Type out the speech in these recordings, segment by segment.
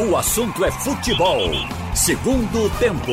O assunto é futebol. Segundo tempo.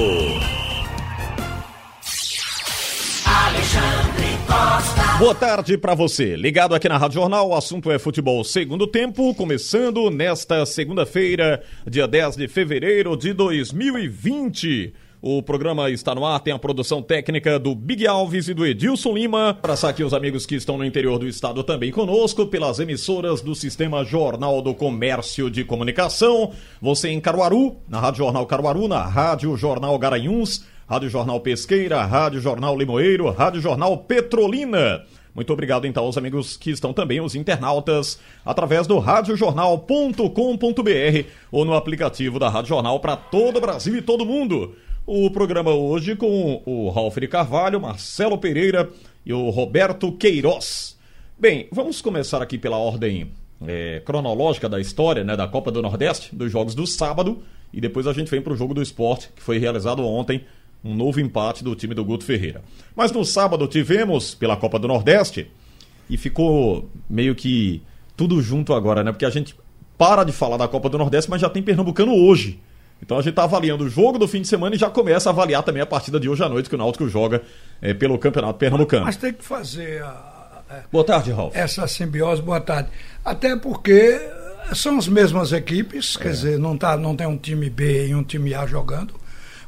Alexandre Costa. Boa tarde para você. Ligado aqui na Rádio Jornal, o assunto é futebol segundo tempo, começando nesta segunda-feira, dia 10 de fevereiro de 2020. O programa está no ar, tem a produção técnica do Big Alves e do Edilson Lima. Abraçar aqui os amigos que estão no interior do estado também conosco, pelas emissoras do Sistema Jornal do Comércio de Comunicação. Você em Caruaru, na Rádio Jornal Caruaru, na Rádio Jornal Garanhuns, Rádio Jornal Pesqueira, Rádio Jornal Limoeiro, Rádio Jornal Petrolina. Muito obrigado então aos amigos que estão também, os internautas, através do radiojornal.com.br ou no aplicativo da Rádio Jornal para todo o Brasil e todo mundo. O programa hoje com o Ralf de Carvalho, Marcelo Pereira e o Roberto Queiroz. Bem, vamos começar aqui pela ordem é, cronológica da história né, da Copa do Nordeste, dos jogos do sábado, e depois a gente vem para o jogo do esporte, que foi realizado ontem, um novo empate do time do Guto Ferreira. Mas no sábado tivemos pela Copa do Nordeste e ficou meio que tudo junto agora, né? Porque a gente para de falar da Copa do Nordeste, mas já tem Pernambucano hoje. Então a gente está avaliando o jogo do fim de semana e já começa a avaliar também a partida de hoje à noite que o Náutico joga é, pelo Campeonato Pernambucano. Mas tem que fazer a, a, boa tarde, Ralf. essa simbiose, boa tarde. Até porque são as mesmas equipes, quer é. dizer, não, tá, não tem um time B e um time A jogando.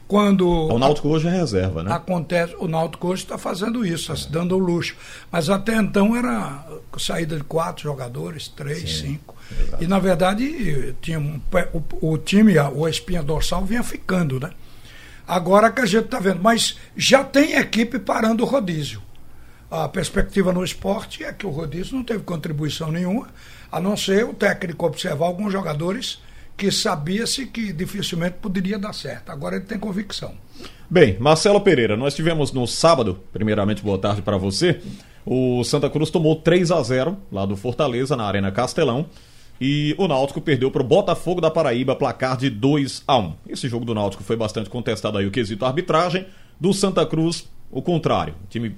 Quando o Náutico hoje é reserva, né? Acontece, o Náutico hoje está fazendo isso, é. se dando o luxo. Mas até então era saída de quatro jogadores, três, Sim, cinco. Exato. E na verdade tinha um, o, o, time, o espinha dorsal vinha ficando, né? Agora que a gente está vendo, mas já tem equipe parando o rodízio. A perspectiva no esporte é que o rodízio não teve contribuição nenhuma, a não ser o técnico observar alguns jogadores que sabia-se que dificilmente poderia dar certo. Agora ele tem convicção. Bem, Marcelo Pereira, nós tivemos no sábado, primeiramente boa tarde para você. O Santa Cruz tomou 3 a 0 lá do Fortaleza na Arena Castelão. E o Náutico perdeu para o Botafogo da Paraíba, placar de 2 a 1 Esse jogo do Náutico foi bastante contestado aí, o quesito arbitragem. Do Santa Cruz, o contrário. O time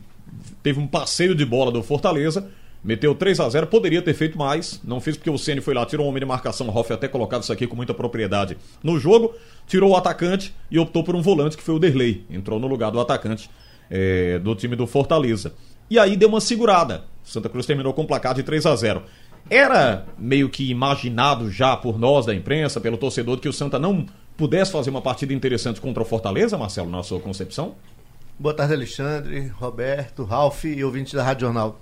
teve um passeio de bola do Fortaleza, Meteu 3 a 0 poderia ter feito mais, não fez porque o Ceni foi lá, tirou um homem de marcação, o Hoff até colocado isso aqui com muita propriedade no jogo, tirou o atacante e optou por um volante que foi o Derlei, entrou no lugar do atacante é, do time do Fortaleza. E aí deu uma segurada. Santa Cruz terminou com um placar de 3 a 0 Era meio que imaginado já por nós da imprensa, pelo torcedor, que o Santa não pudesse fazer uma partida interessante contra o Fortaleza, Marcelo, na sua concepção? Boa tarde, Alexandre, Roberto, Ralf e ouvintes da Rádio Jornal.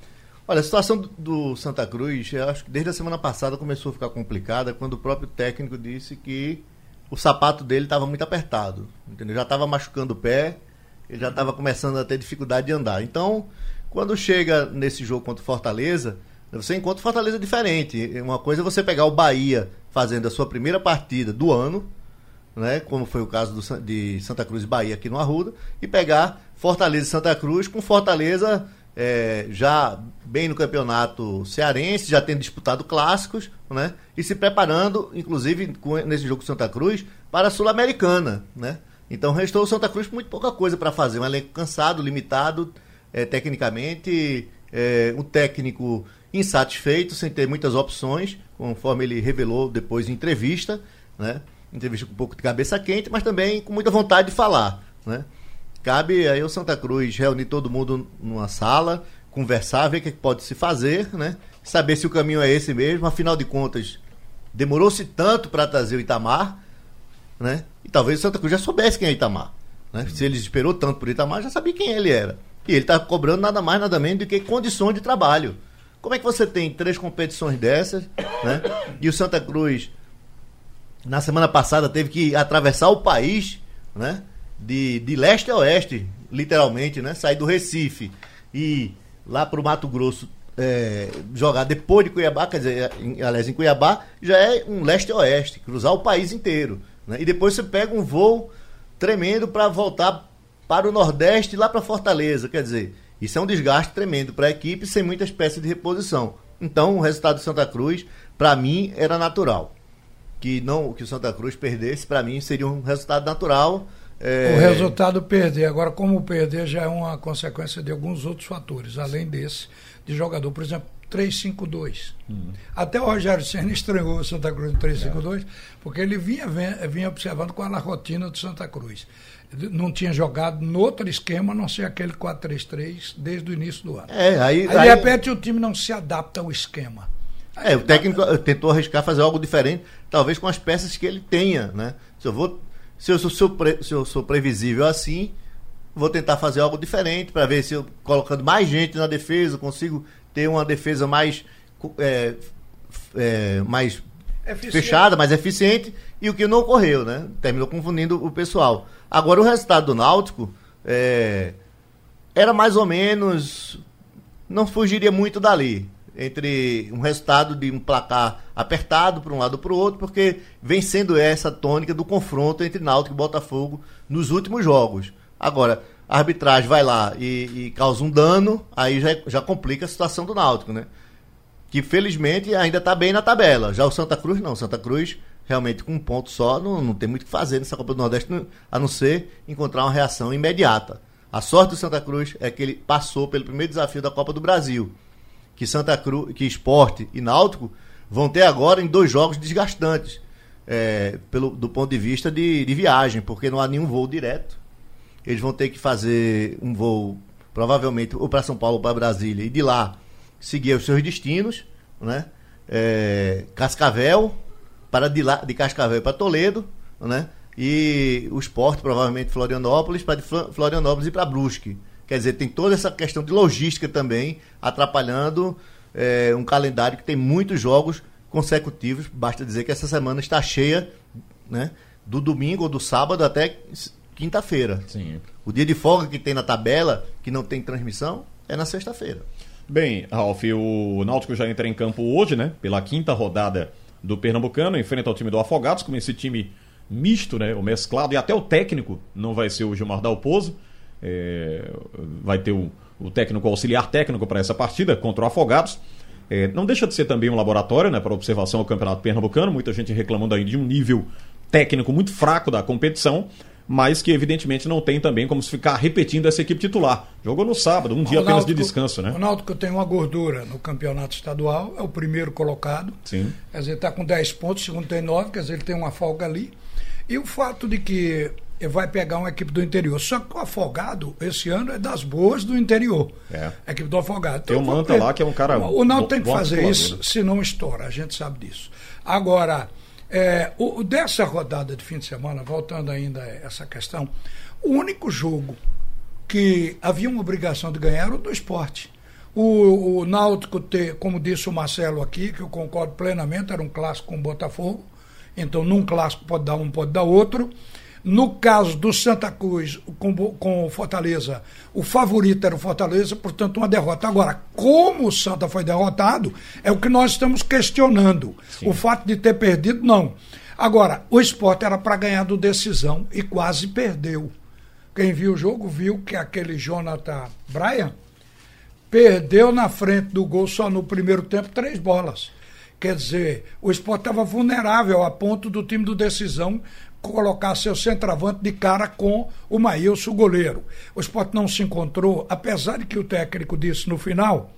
Olha, a situação do, Santa Cruz, acho que desde a semana passada começou a ficar complicada quando o próprio técnico disse que o sapato dele estava muito apertado, entendeu? Já estava machucando o pé, ele já estava começando a ter dificuldade de andar. Então, quando chega nesse jogo contra o Fortaleza, você encontra o Fortaleza diferente. Uma coisa é você pegar o Bahia fazendo a sua primeira partida do ano, né, como foi o caso do, de Santa Cruz e Bahia aqui no Arruda, e pegar Fortaleza e Santa Cruz com Fortaleza é, já bem no campeonato cearense, já tendo disputado clássicos, né? E se preparando, inclusive, com, nesse jogo Santa Cruz, para a Sul-Americana, né? Então restou o Santa Cruz muito pouca coisa para fazer. Um elenco cansado, limitado, é, tecnicamente, é, um técnico insatisfeito, sem ter muitas opções, conforme ele revelou depois em entrevista, né? Entrevista com um pouco de cabeça quente, mas também com muita vontade de falar, né? Cabe aí o Santa Cruz reunir todo mundo numa sala, conversar, ver o que pode se fazer, né? Saber se o caminho é esse mesmo. Afinal de contas, demorou-se tanto para trazer o Itamar, né? E talvez o Santa Cruz já soubesse quem é Itamar. Né? Se ele esperou tanto por Itamar, já sabia quem ele era. E ele está cobrando nada mais, nada menos do que condições de trabalho. Como é que você tem três competições dessas, né? E o Santa Cruz, na semana passada, teve que atravessar o país, né? De, de leste a oeste, literalmente, né? Sair do Recife e lá para o Mato Grosso é, jogar depois de Cuiabá, quer dizer, em, aliás, em Cuiabá, já é um leste a oeste, cruzar o país inteiro. Né? E depois você pega um voo tremendo para voltar para o Nordeste lá para Fortaleza. Quer dizer, isso é um desgaste tremendo para a equipe sem muita espécie de reposição. Então, o resultado do Santa Cruz, para mim, era natural. Que não que o Santa Cruz perdesse, para mim, seria um resultado natural é... O resultado perder. Agora, como perder já é uma consequência de alguns outros fatores, além desse, de jogador. Por exemplo, 352. Hum. Até o Rogério Senna estranhou o Santa Cruz no 352, é. porque ele vinha, vinha observando qual era a rotina do Santa Cruz. Não tinha jogado no outro esquema, a não ser aquele 4-3-3, desde o início do ano. É, aí, aí, de repente, o time não se adapta ao esquema. É, o técnico tentou arriscar fazer algo diferente, talvez com as peças que ele tenha, né? Se eu vou, se eu sou, se eu, pre, se eu sou previsível assim, vou tentar fazer algo diferente para ver se eu colocando mais gente na defesa consigo ter uma defesa mais é, é, mais eficiente. fechada, mais eficiente e o que não ocorreu, né? Terminou confundindo o pessoal. Agora o resultado do Náutico é, era mais ou menos não fugiria muito dali entre um resultado de um placar apertado para um lado para o outro, porque vem sendo essa tônica do confronto entre Náutico e Botafogo nos últimos jogos. Agora, a arbitragem vai lá e, e causa um dano, aí já, já complica a situação do Náutico, né? Que felizmente ainda está bem na tabela. Já o Santa Cruz não. Santa Cruz realmente com um ponto só não, não tem muito o que fazer nessa Copa do Nordeste, a não ser encontrar uma reação imediata. A sorte do Santa Cruz é que ele passou pelo primeiro desafio da Copa do Brasil que Santa Cruz, que Esporte e Náutico vão ter agora em dois jogos desgastantes, é, pelo, do ponto de vista de, de viagem, porque não há nenhum voo direto. Eles vão ter que fazer um voo, provavelmente, ou para São Paulo ou para Brasília, e de lá seguir os seus destinos, né? É, Cascavel, para de, lá, de Cascavel para Toledo, né? E o esporte, provavelmente, Florianópolis, para Florianópolis e para Brusque. Quer dizer, tem toda essa questão de logística também atrapalhando é, um calendário que tem muitos jogos consecutivos. Basta dizer que essa semana está cheia, né? Do domingo ou do sábado até quinta-feira. Sim. O dia de folga que tem na tabela, que não tem transmissão, é na sexta-feira. Bem, Ralf, o Náutico já entra em campo hoje, né? Pela quinta rodada do Pernambucano, enfrenta o time do Afogados, com esse time misto, né? O mesclado, e até o técnico não vai ser o Gilmar Dalpozo. É, vai ter o, o, técnico auxiliar técnico para essa partida contra o Afogados. É, não deixa de ser também um laboratório né, para observação ao Campeonato Pernambucano, muita gente reclamando aí de um nível técnico muito fraco da competição, mas que evidentemente não tem também como se ficar repetindo essa equipe titular. Jogou no sábado, um dia apenas de descanso, né? O Náutico tem uma gordura no campeonato estadual, é o primeiro colocado. Sim. Quer dizer, está com 10 pontos, o segundo tem 9, quer dizer, ele tem uma folga ali. E o fato de que vai pegar uma equipe do interior. Só que o Afogado, esse ano, é das boas do interior. É. A equipe do Afogado. Tem o então, Manta lá, que é um cara. O Naldo tem que fazer isso, se não estoura, a gente sabe disso. Agora, é, o, dessa rodada de fim de semana, voltando ainda a essa questão, o único jogo que havia uma obrigação de ganhar era o do esporte. O, o Náutico, ter, como disse o Marcelo aqui, que eu concordo plenamente, era um clássico com o Botafogo. Então, num clássico pode dar um, pode dar outro. No caso do Santa Cruz com, com o Fortaleza, o favorito era o Fortaleza, portanto, uma derrota. Agora, como o Santa foi derrotado, é o que nós estamos questionando. Sim. O fato de ter perdido, não. Agora, o esporte era para ganhar do decisão e quase perdeu. Quem viu o jogo viu que aquele Jonathan Bryan perdeu na frente do gol só no primeiro tempo três bolas. Quer dizer, o esporte estava vulnerável a ponto do time do decisão colocar seu centroavante de cara com o Maílson, goleiro. O esporte não se encontrou, apesar de que o técnico disse no final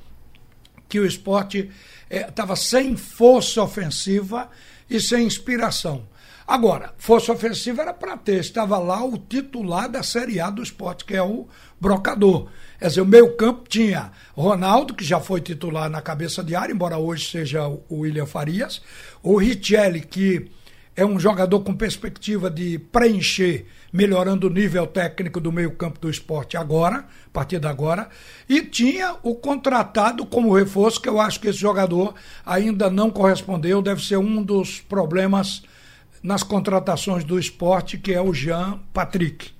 que o esporte estava eh, sem força ofensiva e sem inspiração. Agora, força ofensiva era para ter, estava lá o titular da Série A do esporte, que é o Brocador. Quer dizer, o meio campo tinha Ronaldo, que já foi titular na cabeça de área, embora hoje seja o William Farias, o Richelli, que é um jogador com perspectiva de preencher, melhorando o nível técnico do meio-campo do esporte agora, a partir de agora. E tinha o contratado como reforço, que eu acho que esse jogador ainda não correspondeu, deve ser um dos problemas nas contratações do esporte, que é o Jean Patrick.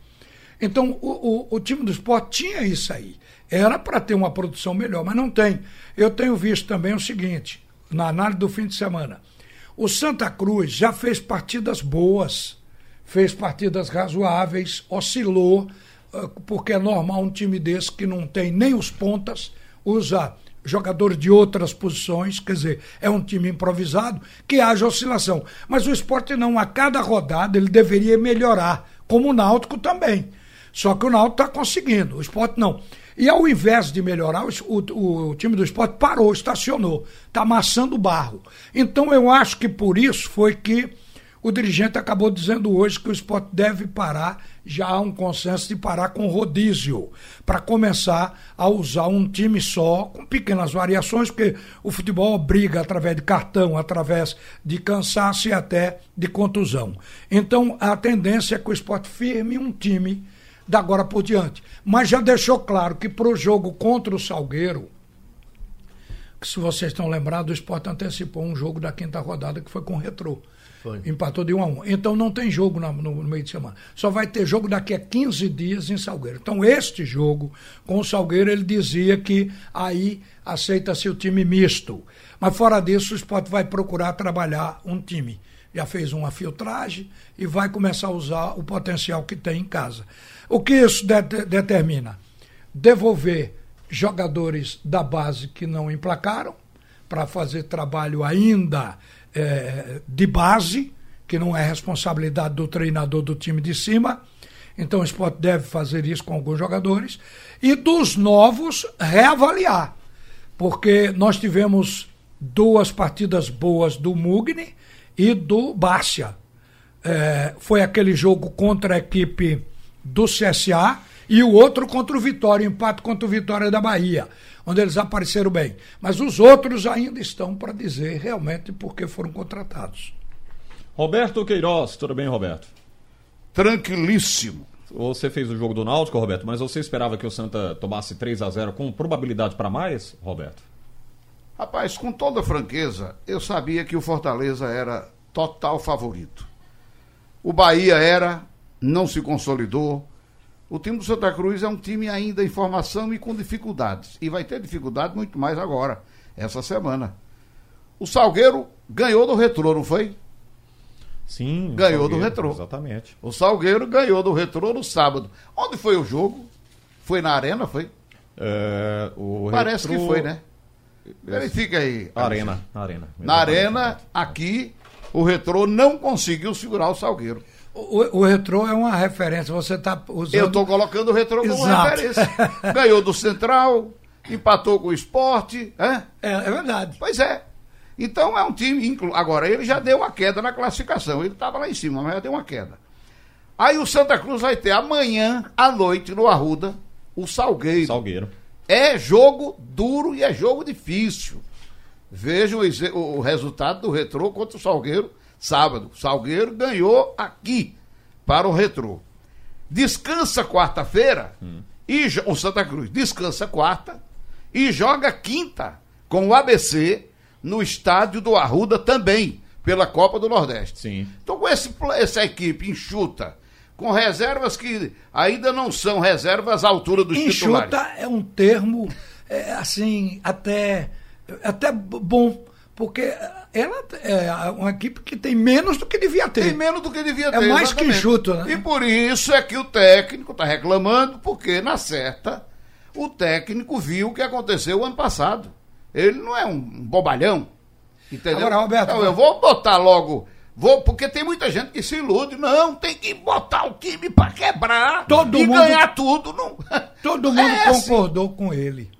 Então, o, o, o time do esporte tinha isso aí. Era para ter uma produção melhor, mas não tem. Eu tenho visto também o seguinte, na análise do fim de semana. O Santa Cruz já fez partidas boas, fez partidas razoáveis, oscilou, ah, porque é normal um time desse que não tem nem os pontas, usa jogadores de outras posições, quer dizer, é um time improvisado, que haja oscilação. Mas o esporte não, a cada rodada ele deveria melhorar, como o Náutico também. Só que o Náutico está conseguindo, o esporte não. E ao invés de melhorar, o, o, time do esporte parou, estacionou, está amassando barro. Então eu acho que por isso foi que o dirigente acabou dizendo hoje que o esporte deve parar, já há um consenso de parar com rodízio, para começar a usar um time só, com pequenas variações, porque o futebol obriga através de cartão, através de cansaço e até de contusão. Então a tendência é que o esporte firme um time da agora por diante. Mas já deixou claro que para o jogo contra o Salgueiro, que se vocês estão lembrados, o esporte antecipou um jogo da quinta rodada que foi com o Retrô. Foi. Empatou de 1 a 1. Então não tem jogo no, no, meio de semana. Só vai ter jogo daqui a 15 dias em Salgueiro. Então este jogo com o Salgueiro ele dizia que aí aceita-se o time misto. Mas fora disso o esporte vai procurar trabalhar um time. Já fez uma filtragem e vai começar a usar o potencial que tem em casa. O que isso de determina? Devolver jogadores da base que não emplacaram para fazer trabalho ainda é, de base, que não é responsabilidade do treinador do time de cima. Então o esporte deve fazer isso com alguns jogadores. E dos novos, reavaliar. Porque nós tivemos duas partidas boas do Mugni e do Bárcia. É, foi aquele jogo contra a equipe do CSA e o outro contra o Vitória, empate contra o Vitória da Bahia onde eles apareceram bem. Mas os outros ainda estão para dizer realmente por que foram contratados. Roberto Queiroz, tudo bem, Roberto? Tranquilíssimo. Você fez o jogo do Náutico, Roberto, mas você esperava que o Santa tomasse 3 a 0 com probabilidade para mais, Roberto? Rapaz, com toda franqueza, eu sabia que o Fortaleza era total favorito. O Bahia era, não se consolidou, o time do Santa Cruz é um time ainda em formação e com dificuldades. E vai ter dificuldade muito mais agora, essa semana. O Salgueiro ganhou do Retrô, não foi? Sim. Ganhou do Retrô. Exatamente. O Salgueiro ganhou do Retrô no sábado. Onde foi o jogo? Foi na Arena, foi? É, Parece Retro... que foi, né? Verifica aí. Arena. Arena. Na Arena, aqui, o Retrô não conseguiu segurar o Salgueiro. O, o retrô é uma referência, você está usando. Eu estou colocando o retrô como Exato. referência. Ganhou do Central, empatou com o esporte. É? é, é verdade. Pois é. Então é um time. Agora, ele já deu uma queda na classificação. Ele estava lá em cima, mas já deu uma queda. Aí o Santa Cruz vai ter amanhã, à noite, no Arruda, o Salgueiro. Salgueiro. É jogo duro e é jogo difícil. Veja o, o resultado do retrô contra o Salgueiro sábado. Salgueiro ganhou aqui para o Retrô. Descansa quarta-feira hum. e o Santa Cruz descansa quarta e joga quinta com o ABC no estádio do Arruda também pela Copa do Nordeste. Sim. Então com esse, essa equipe enxuta, com reservas que ainda não são reservas à altura dos enxuta titulares. Enxuta é um termo é, assim até até bom porque ela é uma equipe que tem menos do que devia ter. Tem menos do que devia é ter. É mais exatamente. que enxuto, né? E por isso é que o técnico está reclamando, porque na certa, o técnico viu o que aconteceu o ano passado. Ele não é um bobalhão. Entendeu? Agora, Roberto. Então, eu vou botar logo. Vou, porque tem muita gente que se ilude. Não, tem que botar o time para quebrar todo e mundo, ganhar tudo. Não. Todo mundo é concordou assim. com ele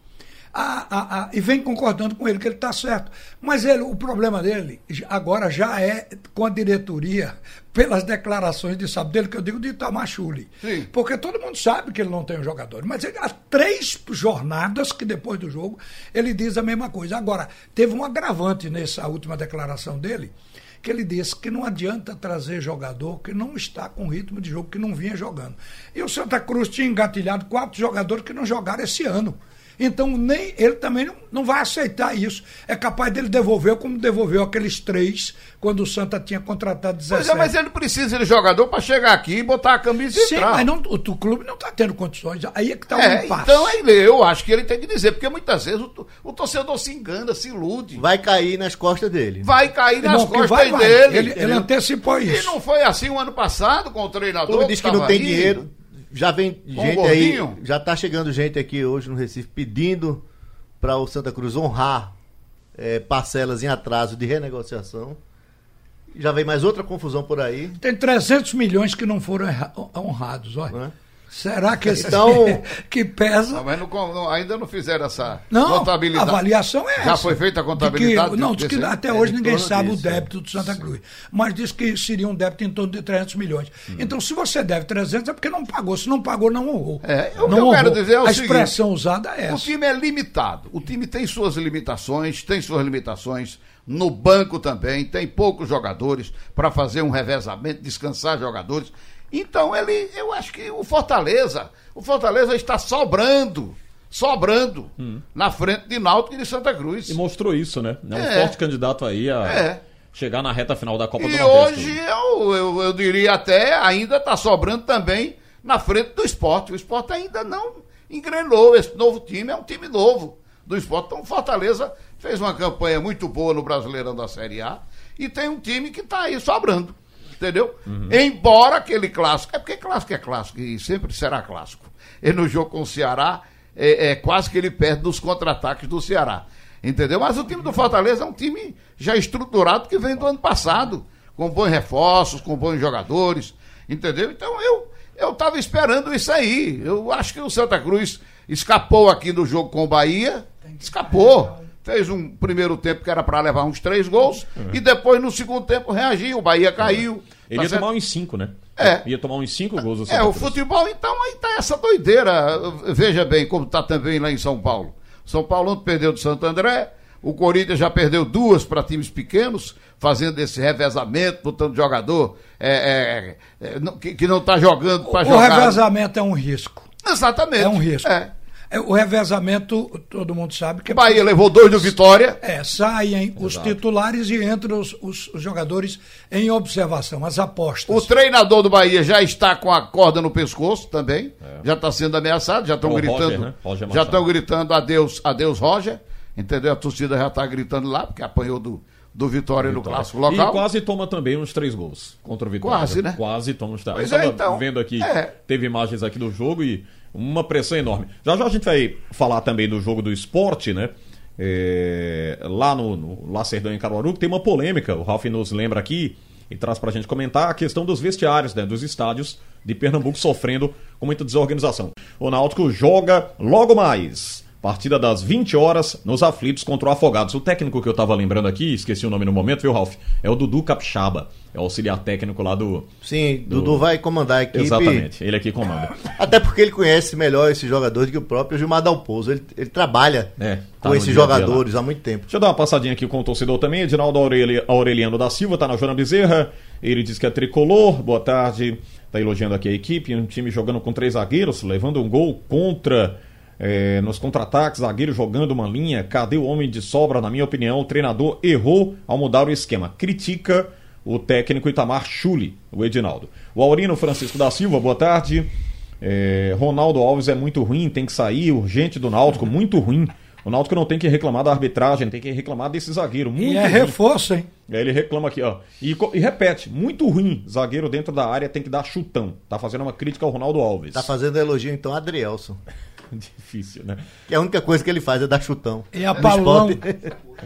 a, a, a, e vem concordando com ele que ele está certo. Mas ele, o problema dele agora já é com a diretoria, pelas declarações de sábado dele, que eu digo de Itamar Chuli. Porque todo mundo sabe que ele não tem um jogador. Mas ele, há três jornadas que depois do jogo ele diz a mesma coisa. Agora, teve um agravante nessa última declaração dele, que ele disse que não adianta trazer jogador que não está com ritmo de jogo, que não vinha jogando. E o Santa Cruz tinha engatilhado quatro jogadores que não jogaram esse ano. Então, nem ele também não, não vai aceitar isso. É capaz dele devolver como devolveu aqueles três quando o Santa tinha contratado 17. Pois é, mas ele precisa de jogador para chegar aqui e botar a camisa e Sim, entrar. mas não, o, o clube não está tendo condições. Aí é que está o é, impasse. Então, eu acho que ele tem que dizer, porque muitas vezes o, o, torcedor se engana, se ilude. Vai cair nas costas dele. Vai cair nas costas vai, dele. Vai. Ele, ele antecipou isso. E não foi assim o ano passado com o treinador. Ele disse que não tem dinheiro. Já vem gente aí, já está chegando gente aqui hoje no Recife pedindo para o Santa Cruz honrar é, parcelas em atraso de renegociação. Já vem mais outra confusão por aí. Tem 300 milhões que não foram honrados, olha. É? Será que esse Então- que pesa? Não, mas não- não- ainda não fizeram essa Não, a contabilidade. avaliação é essa. Já foi feita a contabilidade? De que, não, diz que até hoje É, em ninguém sabe disso, o débito do Santa Cruz. Mas diz que seria um débito em torno de 300 milhões. Então, se você deve 300, é porque não pagou. Se não pagou, não honrou. É, o que não eu quero honrou. dizer é o A seguinte, expressão usada é O essa. time é limitado. O time tem suas limitações, tem suas limitações. No banco também, tem poucos jogadores para fazer um revezamento, descansar jogadores. Então, ele, eu acho que o Fortaleza, o Fortaleza está sobrando, sobrando na frente de Náutico e de Santa Cruz. E mostrou isso, né? É um É. forte candidato aí a É. chegar na reta final da Copa do E Nordeste. hoje eu, eu, eu diria até ainda está sobrando também na frente do esporte. O esporte ainda não engrenou. Esse novo time é um time novo do esporte. Então o Fortaleza fez uma campanha muito boa no Brasileirão da Série A e tem um time que está aí sobrando. Entendeu? Embora aquele clássico. É porque clássico é clássico e sempre será clássico. E no jogo com o Ceará, é, é quase que ele perde nos contra-ataques do Ceará. Entendeu? Mas o time do Fortaleza é um time já estruturado que vem do ano passado, com bons reforços, com bons jogadores, entendeu? Então eu eu estava esperando isso aí. Eu acho que o Santa Cruz escapou aqui do jogo com o Bahia, escapou. Fez um primeiro tempo que era para levar uns três gols e depois no segundo tempo reagiu. O Bahia caiu. Ele tá ia certo? tomar uns 5, né? É. Ia tomar uns 5 gols É, o futebol, então, aí tá essa doideira. Veja bem como tá também lá em São Paulo. São Paulo ontem perdeu do Santo André, o Corinthians já perdeu duas para times pequenos, fazendo esse revezamento, botando jogador é, é, é, que, que não tá jogando para O jogar. revezamento é um risco. Exatamente. É um risco. É. É, O revezamento, todo mundo sabe que O Bahia levou dois do Vitória. É, saem os titulares e entram os, os- os jogadores em observação, as apostas. O treinador do Bahia já está com a corda no pescoço também. Já está sendo ameaçado, já estão É gritando. Roger, né? Roger já estão gritando adeus, adeus, Roger. Entendeu? A torcida já está gritando lá, porque apanhou do, do Vitória, no clássico local. E quase toma também uns três gols contra o Vitória. Quase, né? Quase toma uns três. Pois é, então, vendo aqui, é. teve imagens aqui do jogo e uma pressão enorme. Já já a gente vai falar também do jogo do esporte, né? É, lá no, no Lacerdão em Caruaru, tem uma polêmica. O Ralf nos lembra aqui e traz pra gente comentar a questão dos vestiários, né, dos estádios de Pernambuco sofrendo com muita desorganização. O Náutico joga logo mais. Partida das 20 horas nos aflitos contra o Afogados. O técnico que eu tava lembrando aqui, esqueci o nome no momento, viu, Ralf? É o Dudu Capixaba. É o auxiliar técnico lá do. Sim, Dudu vai comandar a equipe. Exatamente, ele aqui comanda. Até porque ele conhece melhor esses jogadores do que o próprio Gilmar Dalpozo. Ele, ele trabalha É, tá com esses jogadores há muito tempo. Deixa eu dar uma passadinha aqui com o torcedor também. Edinaldo Aureli- Aureliano da Silva tá na Joana Bezerra. Ele diz que é tricolor. Boa tarde. Tá elogiando aqui a equipe. Um time jogando com três zagueiros, levando um gol contra. É, nos contra-ataques, zagueiro jogando uma linha. Cadê o homem de sobra? Na minha opinião, o treinador errou ao mudar o esquema. Critica o técnico Itamar Chuli, o Edinaldo. O Aurino Francisco da Silva, boa tarde. É, Ronaldo Alves é muito ruim, tem que sair urgente do Náutico, muito ruim. O Náutico não tem que reclamar da arbitragem, tem que reclamar desse zagueiro. Muito E é ruim. reforço, hein? Aí ele reclama aqui, ó. E, e repete, muito ruim. Zagueiro dentro da área tem que dar chutão. Tá fazendo uma crítica ao Ronaldo Alves. Tá fazendo elogio então a Adrielson. Difícil, né? Que a única coisa que ele faz é dar chutão. E a No Paulão,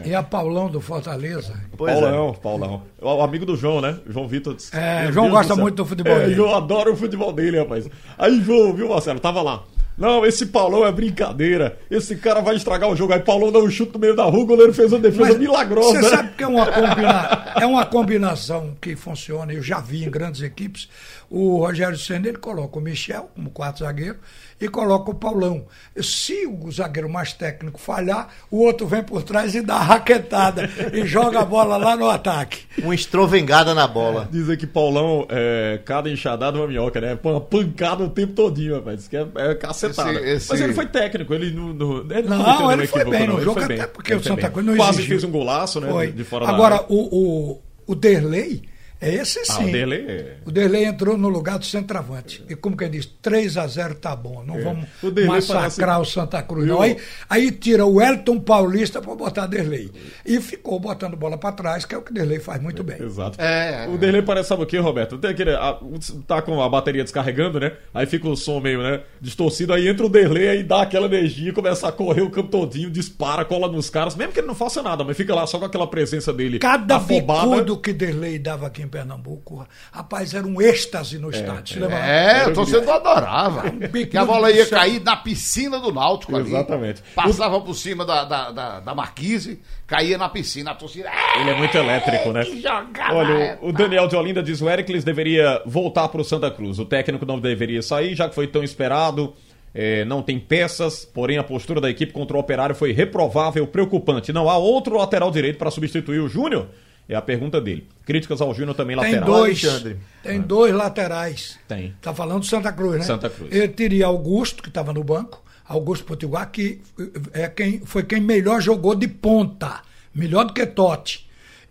e a Paulão do Fortaleza. Pois é. Paulão, Paulão. O amigo do João, né? João Vitor. É, João Deus gosta céu. muito do futebol É, dele. João adora o futebol dele, rapaz. Aí, João, viu, Marcelo? Tava lá. Não, esse Paulão é brincadeira. Esse cara vai estragar o jogo. Aí Paulão dá um chute no meio da rua, o goleiro fez uma defesa Mas milagrosa. Você sabe que é uma, combina... é uma combinação que funciona, eu já vi em grandes equipes. O Rogério Senna ele coloca o Michel como quarto zagueiro e coloca o Paulão. Se o zagueiro mais técnico falhar, o outro vem por trás e dá a raquetada e joga a bola lá no ataque. Uma estrovengada na bola. Dizem que Paulão é cada enxadada uma minhoca, né? Põe uma pancada o tempo todinho, rapaz. Diz que é, é cacetada. Esse- esse- Mas ele foi técnico, ele não. não ele Não, cometeu ele foi bem não, no jogo, até bem, porque ele o Santa. Cruz não Quase exigiu. fez um golaço, né? Foi. De fora da Agora, área. o, o, o Derlei, é esse Ah, sim. o dele é- O Derlei entrou no lugar do centroavante. E como que ele diz? 3 a 0 tá bom. Não vamos É. O Derlei massacrar parece- o Santa Cruz, não. Aí, aí tira o Elton Paulista para botar Derlei. E ficou botando bola para trás, que é o que o Derlei faz muito bem. Exato. É. O Derlei parece, sabe o que, Roberto? Tem aquele, a- tá com a bateria descarregando, né? Aí fica o som meio, né? Distorcido. Aí entra o Derlei, aí dá aquela energia, começa a correr o campo todinho, dispara, cola nos caras. Mesmo que ele não faça nada, mas fica lá só com aquela presença dele Cada afobada. bicudo que Derlei dava aqui em Pernambuco, rapaz, era um êxtase no estádio. se lembra? É, o torcedor adorava. bico Que a bola ia cair na piscina do Náutico ali. Exatamente. Passava por cima da, da, da, da marquise, caía na piscina. A torcida. "É, Ele é muito elétrico, né? que jogada Olha, é o, o Daniel de Olinda diz o Ericles deveria voltar para o Santa Cruz. O técnico não deveria sair, já que foi tão esperado. é, não tem peças, porém a postura da equipe contra o Operário foi reprovável, preocupante. Não há outro lateral direito para substituir o Júnior? É a pergunta dele. Críticas ao Júnior também Tem lateral. dois, Alexandre. tem dois laterais. Tem. Tá falando do Santa Cruz, né? Santa Cruz. Ele teria Augusto, que estava no banco, Augusto Potiguar, que é quem, foi quem melhor jogou de ponta, melhor do que Totti.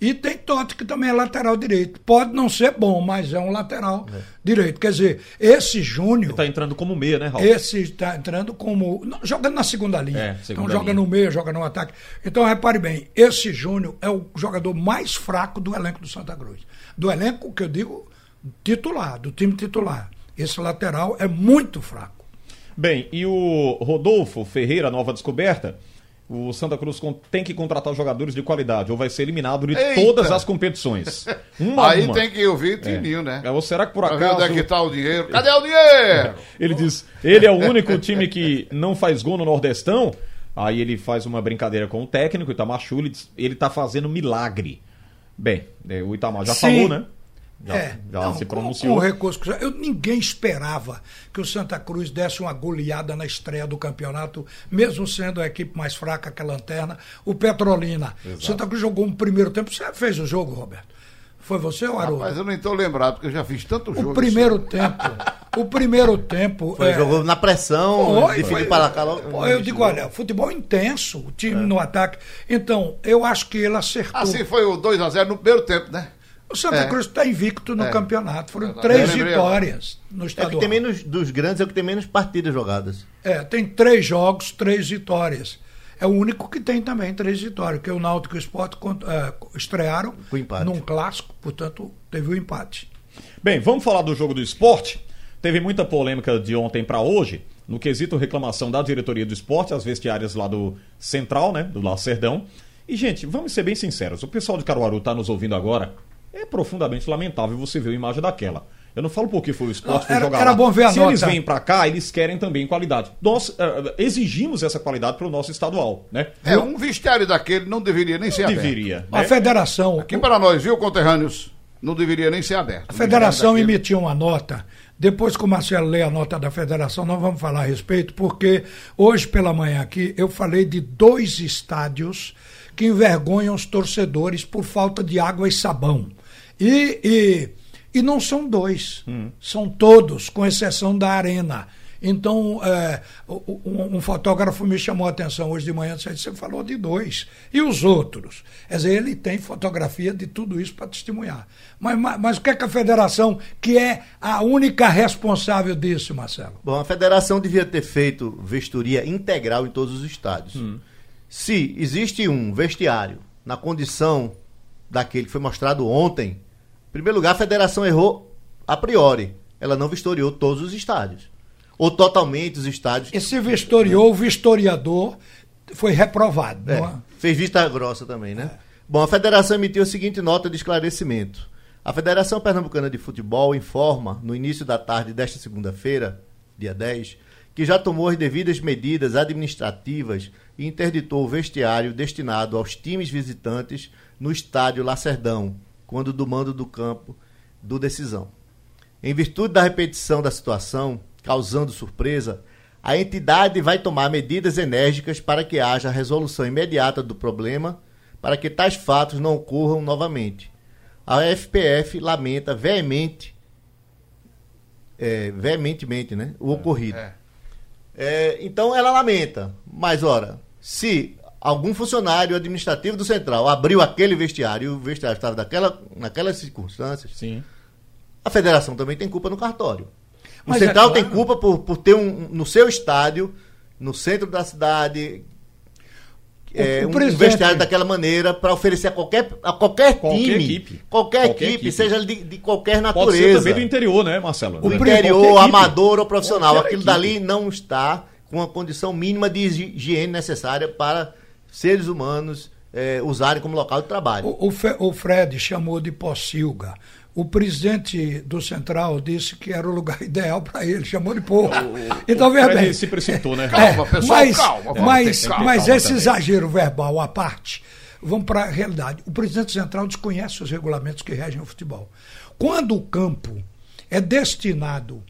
E tem Totti, que também é lateral direito. Pode não ser bom, mas é um lateral direito. Quer dizer, esse Júnior. Tá entrando como meia, né, Raul? Esse está entrando como. não, jogando na segunda linha. É, então segunda joga linha. no meio, joga no ataque. Então repare bem, esse Júnior é o jogador mais fraco do elenco do Santa Cruz. Do elenco que eu digo titular, do time titular. Esse lateral é muito fraco. Bem, e o Rodolfo Ferreira, nova descoberta, o Santa Cruz tem que contratar jogadores de qualidade ou vai ser eliminado de Eita! todas as competições. Uma Aí uma. tem que ouvir Tininho, né? É, Ou será que por Pra ver onde é que acaso... tá o dinheiro. Cadê o dinheiro? Ele diz, ele é o único time que não faz gol no Nordestão. Aí ele faz uma brincadeira com o técnico, o Itamar Schulli, diz, ele tá fazendo milagre. Bem, é, o Itamar já Sim. falou, né? Já, é, já não, se com- pronunciou. Com, o recurso que já- eu, ninguém esperava que o Santa Cruz desse uma goleada na estreia do campeonato, mesmo sendo a equipe mais fraca que a Lanterna. O Petrolina. O Santa Cruz jogou um primeiro tempo. Você fez o jogo, Roberto? Foi você ou Haroldo? Mas eu não estou lembrado, porque eu já fiz tanto jogo. O primeiro tempo. O primeiro tempo. Foi, é, jogou na pressão, foi, para cá logo. Pô, Eu digo, olha, futebol intenso, o time É. no ataque. Então, eu acho que ele acertou. Assim foi o 2x0 no primeiro tempo, né? O Santa é. Cruz está invicto no É. campeonato. Foram Eu três vitórias no É o estadual. que tem menos dos grandes, é o que tem menos partidas jogadas. É, tem três jogos, três vitórias. É o único que tem também três vitórias, que o Náutico e o Sport é, estrearam num clássico, portanto, teve o empate. Bem, vamos falar do jogo do esporte. Teve muita polêmica de ontem para hoje, no quesito reclamação da diretoria do esporte, as vestiárias lá do Central, né, do Lacerdão. E, gente, vamos ser bem sinceros, o pessoal de Caruaru tá nos ouvindo agora, é profundamente lamentável você ver a imagem daquela. Eu não falo porque foi o esporte, Não, foi era- jogar era lá. bom ver a Se nota. eles vêm para cá, eles querem também qualidade. Nós eh, exigimos essa qualidade para o nosso estadual, né? É, um vestiário daquele não deveria nem ser aberto. Deveria. A né? federação, Aqui para nós, viu, conterrâneos? Não deveria nem ser aberto. a federação Daquele- emitiu uma nota. Depois que o Marcelo lê a nota da federação, nós vamos falar a respeito, porque hoje pela manhã aqui eu falei de dois estádios que envergonham os torcedores por falta de água e sabão. E, e, e não são dois, são todos, com exceção da arena. Então, é, o- o- um, fotógrafo me chamou a atenção hoje de manhã, disse, você falou de dois. E os outros? Quer dizer, ele tem fotografia de tudo isso para testemunhar. Mas, mas, mas o que é que a federação, que é a única responsável disso, Marcelo? Bom, a federação devia ter feito vistoria integral em todos os estádios. Se existe um vestiário na condição daquele que foi mostrado ontem, em primeiro lugar, a federação errou a priori. Ela não vistoriou todos os estádios. Ou totalmente os estádios. Esse vistoriou, o vistoriador foi reprovado. É, é? fez vista grossa também, né? Bom, a federação emitiu a seguinte nota de esclarecimento. A Federação Pernambucana de Futebol informa, no início da tarde desta segunda-feira, dia 10, que já tomou as devidas medidas administrativas e interditou o vestiário destinado aos times visitantes no estádio Lacerdão, quando do mando do campo do Decisão. Em virtude da repetição da situação, causando surpresa, a entidade vai tomar medidas enérgicas para que haja resolução imediata do problema, para que tais fatos não ocorram novamente. A FPF lamenta veemente, é, veementemente né, o ocorrido. É. É, então ela lamenta, mas ora, se algum funcionário administrativo do Central abriu aquele vestiário e o vestiário estava daquela, naquelas circunstâncias, Sim. a federação também tem culpa no cartório. O Mas é Central claro. tem culpa por, por ter um, no seu estádio, no centro da cidade, é, o um vestiário daquela maneira para oferecer a qualquer, a qualquer, Qualquer time, equipe. qualquer, Qualquer equipe, equipe. seja de, de qualquer Pode ser natureza, também do interior, né, Marcelo? Né? interior, amador ou profissional. Qualquer Aquilo equipe. dali não está com a condição mínima de higi- higiene necessária para seres humanos é, usarem como local de trabalho. O, o, Fe, o Fred chamou de Pocilga. O presidente do Central disse que era o lugar ideal para ele, chamou de porra. então, o veja Fred bem. se precipitou, né? Calma, pessoal, mas, calma, Mas, calma mas também. esse exagero verbal à parte, vamos para a realidade. O presidente central desconhece os regulamentos que regem o futebol. Quando o campo é destinado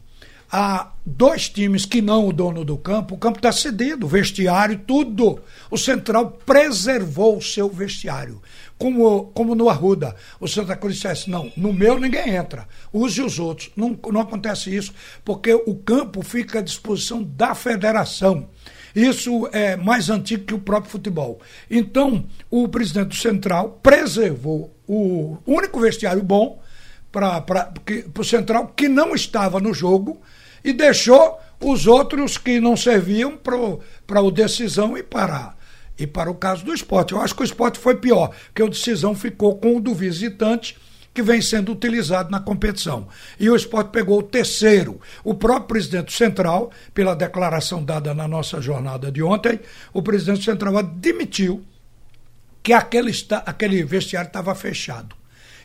a dois times que não o dono do campo, o campo está cedido, vestiário, tudo. O Central preservou o seu vestiário. Como, como no Arruda, o Santa Cruz dissesse, não, no meu ninguém entra, use os outros. Não, não acontece isso, porque o campo fica à disposição da federação. Isso é mais antigo que o próprio futebol. Então, o presidente do Central preservou o único vestiário bom para o Central que não estava no jogo e deixou os outros que não serviam para o decisão e para, e para o caso do esporte. Eu acho que o esporte foi pior, porque o decisão ficou com o do visitante que vem sendo utilizado na competição. E o esporte pegou o terceiro. O próprio presidente central, pela declaração dada na nossa jornada de ontem, o presidente central admitiu que aquele, aquele vestiário estava fechado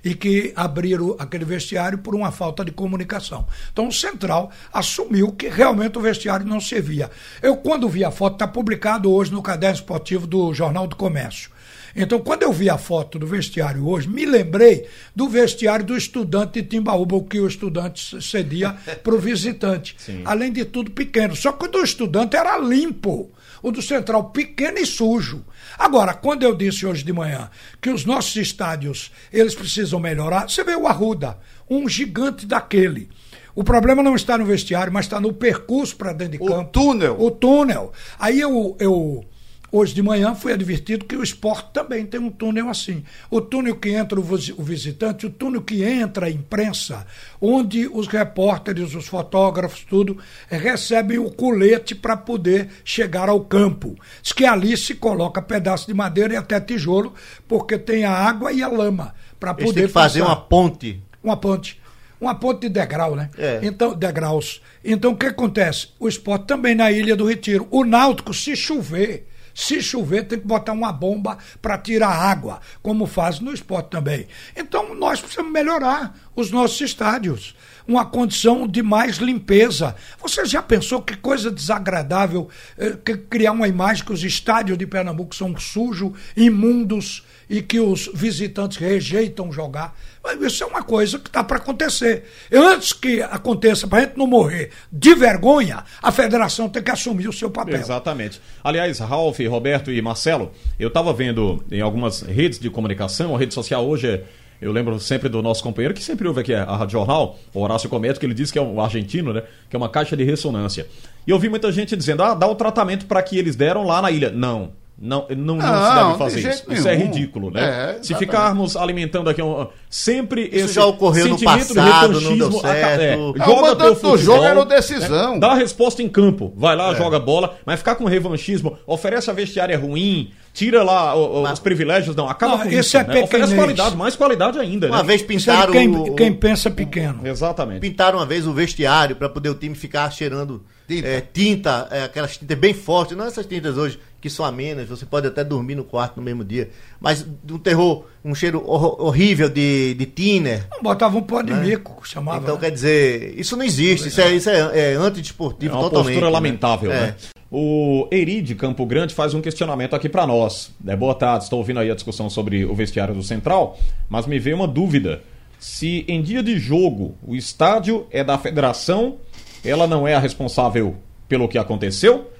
e que abriram aquele vestiário por uma falta de comunicação. Então o Central assumiu que realmente o vestiário não servia. Eu, quando vi a foto, está publicado hoje no caderno esportivo do Jornal do Comércio. Então, quando eu vi a foto do vestiário hoje, me lembrei do vestiário do estudante de Timbaúba, o que o estudante cedia para o visitante. Além de tudo, pequeno. Só que o do estudante era limpo. O do Central pequeno e sujo. Agora, quando eu disse hoje de manhã que os nossos estádios eles precisam melhorar, você vê o Arruda, um gigante daquele. O problema não está no vestiário, mas está no percurso para dentro de O campo. túnel. O túnel. Aí eu, eu hoje de manhã fui advertido que o esporte também tem um túnel assim. O túnel que entra o visi- o visitante, o túnel que entra a imprensa, onde os repórteres, os fotógrafos, tudo, recebem o colete para poder chegar ao campo. Diz que ali se coloca pedaço de madeira e até tijolo, porque tem a água e a lama para poder têm que fazer passar uma ponte. uma ponte. Uma ponte de degrau, né? É. Então, degraus. Então, o que acontece? O esporte também na Ilha do Retiro. O Náutico, se chover, se chover, tem que botar uma bomba para tirar água, como faz no esporte também. Então, nós precisamos melhorar os nossos estádios. Uma condição de mais limpeza. Você já pensou que coisa desagradável eh, que criar uma imagem que os estádios de Pernambuco são sujos, imundos e que os visitantes rejeitam jogar? Mas Isso é uma coisa que está para acontecer. E antes que aconteça, para a gente não morrer de vergonha, a federação tem que assumir o seu papel. Exatamente. Aliás, Ralf, Roberto e Marcelo, eu estava vendo em algumas redes de comunicação, a rede social hoje é. Eu lembro sempre do nosso companheiro, que sempre ouve aqui a Rádio Jornal, o Horácio Cometo, que ele disse que é um argentino, né? Que é uma caixa de ressonância. E eu vi muita gente dizendo, ah, dá o tratamento para que eles deram lá na ilha. Não. Não, não, não, Não, se deve de fazer jeito isso. Isso é ridículo, né? É, se ficarmos alimentando aqui um, sempre esse já ocorreu no sentimento passado, de revanchismo, certo. é, É, o joga teu mandante do futebol, jogo era o decisão. né? Dá a resposta em campo. Vai lá, joga bola, mas ficar com revanchismo, oferece a vestiária ruim, tira lá o- o- os privilégios, não, acaba Não, com esse isso. é né? Oferece qualidade, mais qualidade ainda. Uma né? vez Isso é de pintaram quem, o, quem pensa pequeno. Exatamente. pintaram uma vez o vestiário para poder o time ficar cheirando Tinta. é, tinta, é, aquelas tintas bem fortes, não essas tintas hoje que são amenas, você pode até dormir no quarto no mesmo dia, mas um terror, um cheiro hor- horrível de, de thinner. Botava um pó de mico, chamava. Então né? quer dizer, isso não existe, isso é, isso é, é antidesportivo É uma totalmente. postura né? lamentável, É. né? O Eri de Campo Grande faz um questionamento aqui pra nós. É, boa tarde, estou ouvindo aí a discussão sobre o vestiário do Central, mas me veio uma dúvida. Se em dia de jogo o estádio é da federação, ela não é a responsável pelo que aconteceu?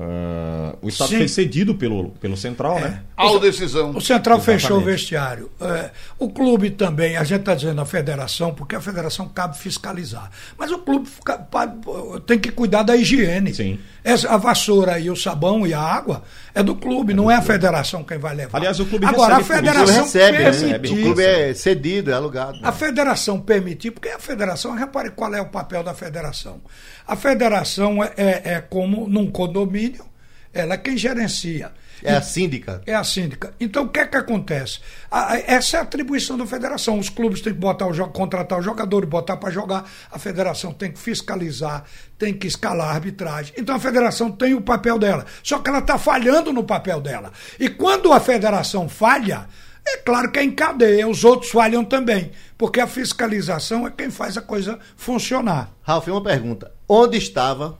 Ah, o estádio Sim. foi cedido pelo, pelo Central, né? Ao decisão. O Central Exatamente. fechou o vestiário. É, o clube também, a gente está dizendo a federação, porque a federação cabe fiscalizar. Mas o clube tem que cuidar da higiene. Sim. A vassoura e o sabão e a água é do clube, não é a federação quem vai levar. Aliás, o clube Agora, a recebe clube federação recebe, né? permitir- o clube é cedido, é alugado. A federação permitir, porque a federação, repare qual é o papel da federação. A federação é, é, é como num condomínio, ela é quem gerencia. É a síndica. É a síndica. Então o que é que acontece? A- a- essa é a atribuição da federação. Os clubes têm que botar o contratar o jogador e botar para jogar. A federação tem que fiscalizar, tem que escalar a arbitragem. Então a federação tem o papel dela. Só que ela está falhando no papel dela. E quando a federação falha, é claro que é em cadeia, os outros falham também. Porque a fiscalização é quem faz a coisa funcionar. Ralf, uma pergunta. Onde estava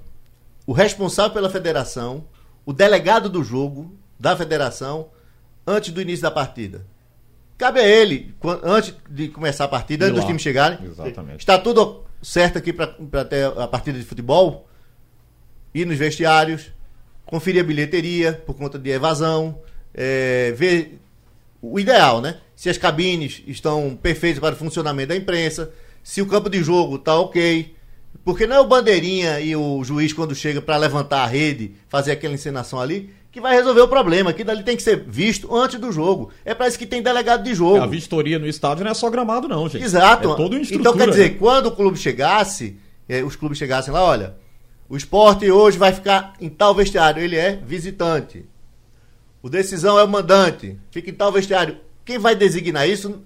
o responsável pela federação, o delegado do jogo da federação, antes do início da partida? Cabe a ele, antes de começar a partida, antes dos times chegarem. Exatamente. Está tudo certo aqui para ter a partida de futebol? Ir nos vestiários, conferir a bilheteria por conta de evasão, é, ver o ideal, né? Se as cabines estão perfeitas para o funcionamento da imprensa, se o campo de jogo está ok. Porque não é o bandeirinha e o juiz, quando chega para levantar a rede, fazer aquela encenação ali, que vai resolver o problema. Aquilo ali tem que ser visto antes do jogo. É para isso que tem delegado de jogo. A vistoria no estádio não é só gramado, não, gente. Exato. É uma estrutura. então, quer dizer, né? quando o clube chegasse, eh, os clubes chegassem lá, olha, o esporte hoje vai ficar em tal vestiário, ele é visitante. O decisão é o mandante, fica em tal vestiário. Quem vai designar isso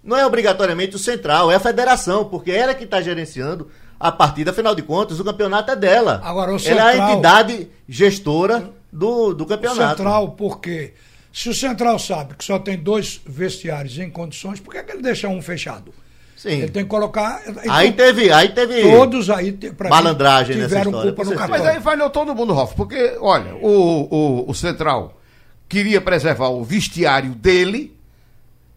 não é obrigatoriamente o central, é a federação, porque ela que está gerenciando a partida, afinal de contas, o campeonato é dela. Agora, o Ela é a central- entidade gestora do, do O campeonato. Central, porque se o Central sabe que só tem dois vestiários em condições, por que, é que ele deixa um fechado? Sim. Ele tem que colocar. Aí então, teve, aí teve Todos aí, pra mim, Malandragem nessa tiveram história, culpa no cartão. Mas aí falhou todo mundo, Ralf, porque, olha, o, o, o Central queria preservar o vestiário dele,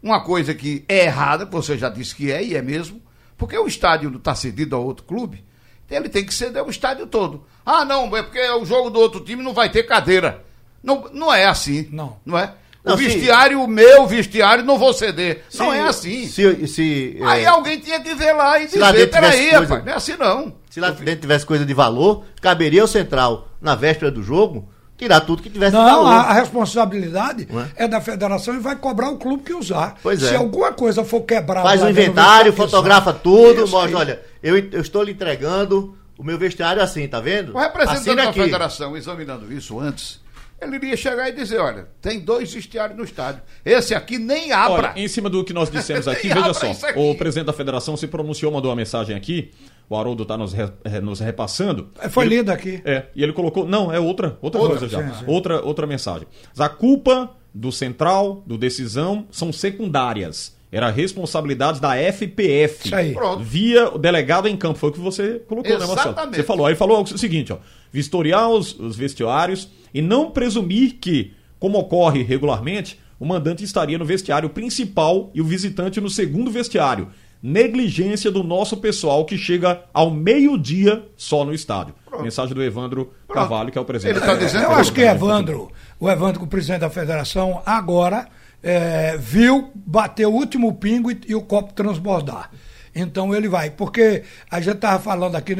uma coisa que é errada, que você já disse que é, e é mesmo, porque o estádio está cedido a outro clube, ele tem que ceder o estádio todo. Ah, não, é porque o jogo do outro time não vai ter cadeira. Não, não é assim. Não. Não é? Não, o se- vestiário, o meu vestiário, não vou ceder. não Se- é assim. Se, se, Aí é, alguém tinha que ver lá e Se dizer, peraí, coisa- rapaz, não é assim não. Se lá dentro tivesse coisa de valor, caberia ao Central, na véspera do jogo, tirar tudo que tivesse Não, valor. a, a responsabilidade é? é? da federação e vai cobrar o clube que usar. Pois Se é. alguma coisa for quebrada. Faz um inventário, fotografa usar. tudo, Isso mostra, aí. olha, eu, eu estou lhe entregando o meu vestiário assim, tá vendo? O representante Assina da aqui. federação, examinando isso antes, ele iria chegar e dizer, olha, tem dois vestiários no estádio. Esse aqui nem abra. Olha, em cima do que nós dissemos aqui, veja só. aqui. O presidente da federação se pronunciou, mandou uma mensagem aqui. O Haroldo está nos, re- eh, nos repassando. É, Foi Ele- lido aqui. É, e ele colocou. Não, é outra, outra, Outra, coisa já. sim, sim. Outra, outra mensagem. A culpa do Central, do Decisão, são secundárias. Era a responsabilidade da FPF. Isso aí. Pronto. Via o delegado em campo. Foi o que você colocou, né, Marcelo? Exatamente. Você falou. Aí falou o seguinte, ó. Vistoriar os, os vestiários e não presumir que, como ocorre regularmente, o mandante estaria no vestiário principal e o visitante no segundo vestiário. Negligência do nosso pessoal que chega ao meio-dia só no estádio. Mensagem do Evandro Carvalho, que é o presidente. Ele tá dizendo Eu acho que? Evandro, o Evandro, o presidente da federação, agora é, viu bater o último pingo e, e o copo transbordar. Então ele vai, porque a gente estava falando aqui,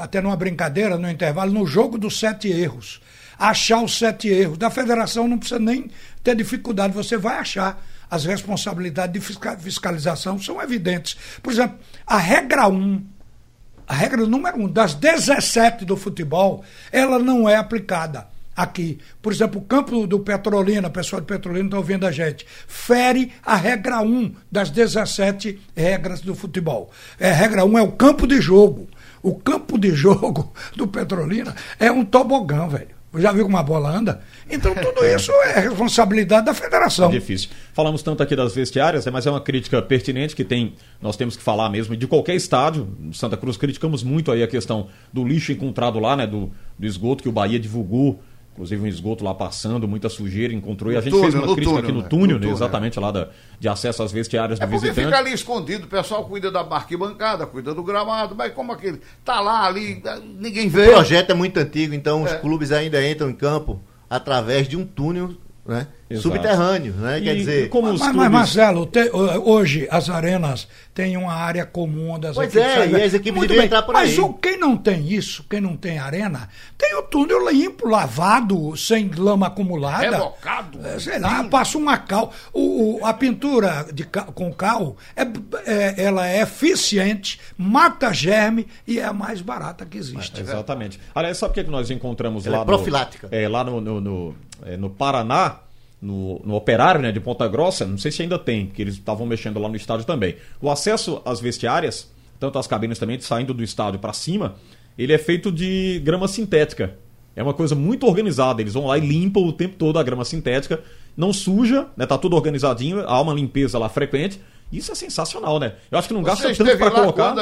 até numa brincadeira, no intervalo, no jogo dos sete erros. Achar os sete erros. Da federação não precisa nem ter dificuldade, você vai achar. As responsabilidades de fisca- fiscalização são evidentes. Por exemplo, a regra 1 a regra número um das 17 do futebol, ela não é aplicada aqui. Por exemplo, o campo do Petrolina, a pessoa do Petrolina está ouvindo a gente, fere a regra 1 das 17 regras do futebol. É, a regra 1 é o campo de jogo. O campo de jogo do Petrolina é um tobogã, velho. Já viu como a bola anda? Então tudo isso é responsabilidade da federação. Difícil. Falamos tanto aqui das vestiárias, né, mas é uma crítica pertinente que tem, nós temos que falar mesmo de qualquer estádio. Santa Cruz criticamos muito aí a questão do lixo encontrado lá, né, do, do esgoto que o Bahia divulgou, inclusive um esgoto lá passando, muita sujeira encontrou e a gente túnel, fez uma crítica túnel, aqui no né? túnel, No né, túnel. exatamente lá da, de acesso às vestiárias É do porque visitante. fica ali escondido, o pessoal cuida da arquibancada, cuida do gramado, mas como aquele tá lá ali, ninguém O vê. projeto é muito antigo, então os É. clubes ainda entram em campo através de um túnel, né? Exato. subterrâneo, né? Quer E dizer, como Mas, clubes... mas, Marcelo, te- hoje as arenas têm uma área comum das Pois equipes. é, sabe? e as equipes Muito bem, entrar por Mas aí. o, quem não tem isso, quem não tem arena, tem o túnel limpo, lavado, sem lama acumulada. Rebocado. É, sei lá, passa uma cal. O, o- a pintura de, com cal, é, é- ela é eficiente, mata germe e é a mais barata que existe. Exatamente. Aliás, sabe o que que nós encontramos Ela lá é no- profilática. é, lá no, no, no, é, no Paraná, no, no Operário né, de Ponta Grossa, não sei se ainda tem, porque eles estavam mexendo lá no estádio também. O acesso às vestiárias, tanto as cabines também, saindo do estádio para cima, ele é feito de grama sintética. É uma coisa muito organizada. Eles vão lá e limpam o tempo todo a grama sintética. Não suja, né? Tá tudo organizadinho, há uma limpeza lá frequente. Isso é sensacional, né? Eu acho que não Você gasta tanto para colocar. quando?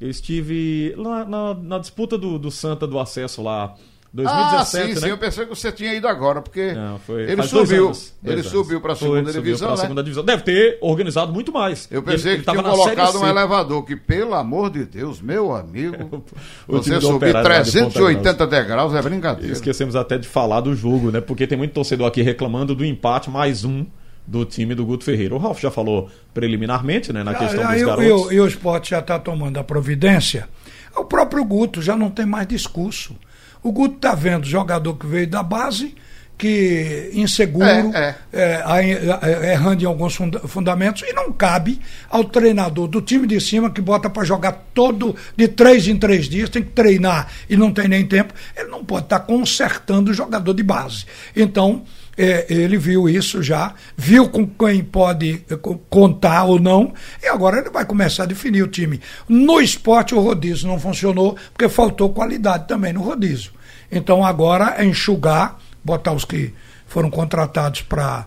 Eu estive lá na, na disputa do, do Santa do acesso lá, Ah, 2017, sim, né? sim, eu pensei que você tinha ido agora, porque Não, foi, ele subiu. anos, ele anos. subiu para a Foi, segunda subiu divisão, pra né? segunda divisão. Deve ter organizado muito mais. Eu pensei Ele- ele que na Série colocado um elevador, que pelo amor de Deus, meu amigo, O você subir Operário lá de Ponta 380 degraus é brincadeira. Esquecemos até de falar do jogo, né? Porque tem muito torcedor aqui reclamando do empate mais um do time do Guto Ferreira. O Ralf já falou preliminarmente, né? Na questão Ah, dos e, o- garotos. e o- e o esporte já está tomando a providência. O próprio Guto já não tem mais discurso. O Guto está vendo jogador que veio da base, que inseguro, É, é, aí, é, errando em alguns funda- fundamentos, e não cabe ao treinador do time de cima que bota para jogar todo de três em três dias, tem que treinar e não tem nem tempo. Ele não pode estar consertando o jogador de base. Então, é, ele viu isso já, viu com quem pode eh, co- contar ou não, e agora ele vai começar a definir o time. No esporte, o rodízio não funcionou, porque faltou qualidade também no rodízio. Então agora é enxugar, botar os que foram contratados para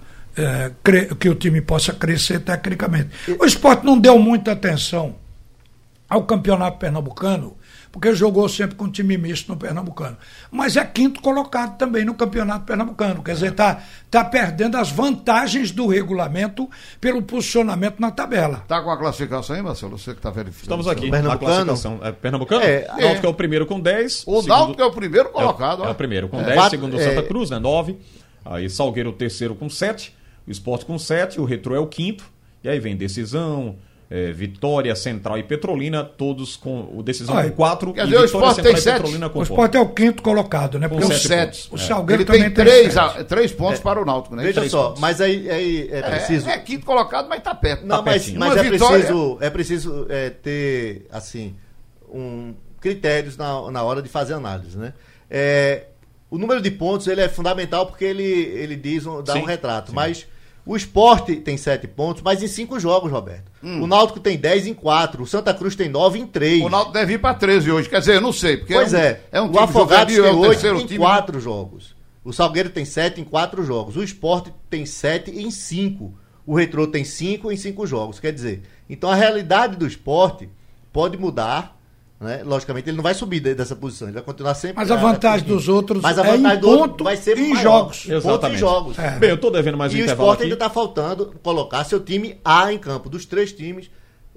que o time possa crescer tecnicamente. O esporte não deu muita atenção ao campeonato pernambucano, porque jogou sempre com time misto no pernambucano. Mas é quinto colocado também no campeonato pernambucano. Quer dizer, está tá perdendo as vantagens do regulamento pelo posicionamento na tabela. Tá com a classificação aí, Marcelo? Você que tá verificando. Estamos aqui na Pernambucano? classificação. É, Pernambucano? É, o Náutico é. o primeiro com 10. O segundo- Náutico é o primeiro É colocado. É, ó. o primeiro com É. 10, Quatro- segundo o é. Santa Cruz, né? 9. Aí Salgueiro o terceiro com 7, o Esporte com 7, o Retro é o quinto. E aí vem Decisão, é, Vitória, Central e Petrolina, todos com o Decisão Olha, com 4 quer dizer, o Sport tem sete. Petrolina com O esporte é o quinto colocado, né? Com Porque o, sete Sete. pontos. o Salgueiro Ele também tem tem três, sete. a- três pontos para o Náutico, né? Veja Três só, pontos. mas aí, aí é preciso. É, é quinto colocado, mas tá perto. Não, tá mas, mas Uma é vitória- preciso, é preciso é, ter, assim, um, critérios na, na hora de fazer análise, né? É, o número de pontos ele é fundamental porque ele, ele diz, um- dá Sim, um retrato, sim. mas o esporte tem sete pontos, mas em cinco jogos, Roberto. O Náutico tem 10 em quatro, o Santa Cruz tem 9 em três. O Náutico deve ir para 13 hoje. Quer dizer, eu não sei. Porque Pois é. um, é, é um o time Afogados é tem o 8 terceiro em time. quatro jogos. O Salgueiro tem 7 em quatro jogos. O Esporte tem 7 em 5. O Retrô tem 5 em 5 jogos. Quer dizer, então a realidade do esporte pode mudar. Né? Logicamente, ele não vai subir de- dessa posição, ele vai continuar sempre. Mas a vantagem dos outros Mas a é em vantagem do outro ponto vai ser em maior. jogos. Ponto em Exatamente. jogos. É. Bem, eu tô devendo mais um E o intervalo esporte aqui. ainda está faltando colocar seu time A em campo. Dos três times,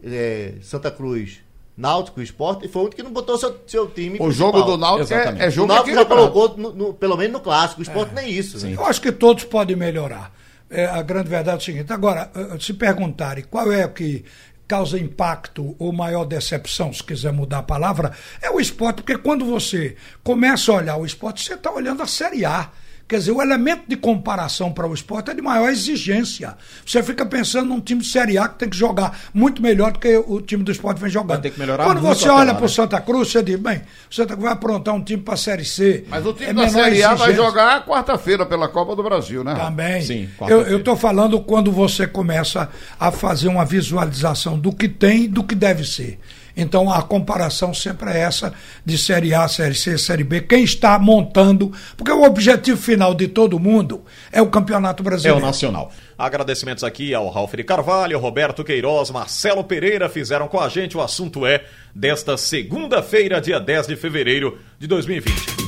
é, Santa Cruz, Náutico e Esporte, e foi o único que não botou seu, seu time. O jogo principal. do Náutico Exatamente. é, é O jogo Náutico já equilibrado. colocou, no- no- pelo menos no clássico. O esporte nem isso. né? Eu acho que todos podem melhorar. É, a grande verdade é o seguinte: agora, eh, se perguntarem qual é o que causa impacto ou maior decepção, se quiser mudar a palavra, é o esporte, porque quando você começa a olhar o esporte, você está olhando a Série A. Quer dizer, o elemento de comparação para o esporte é de maior exigência. Você fica pensando num time de Série A que tem que jogar muito melhor do que o time do esporte vem jogando. Vai ter que melhorar Quando muito você olha para o né? Santa Cruz, você diz, bem, o Santa Cruz vai aprontar um time para a Série C. Mas o time É da Série A vai exigência. jogar quarta-feira pela Copa do Brasil, né? Também. Sim, eu estou falando quando você começa a fazer uma visualização do que tem e do que deve ser. Então a comparação sempre é essa de Série A, Série C, Série B. Quem está montando, porque o objetivo final de todo mundo é o Campeonato É Brasileiro. o Nacional. Agradecimentos aqui ao Ralf de Carvalho, Roberto Queiroz, Marcelo Pereira fizeram com a gente. O assunto é desta segunda-feira, dia 10 de fevereiro de 2020.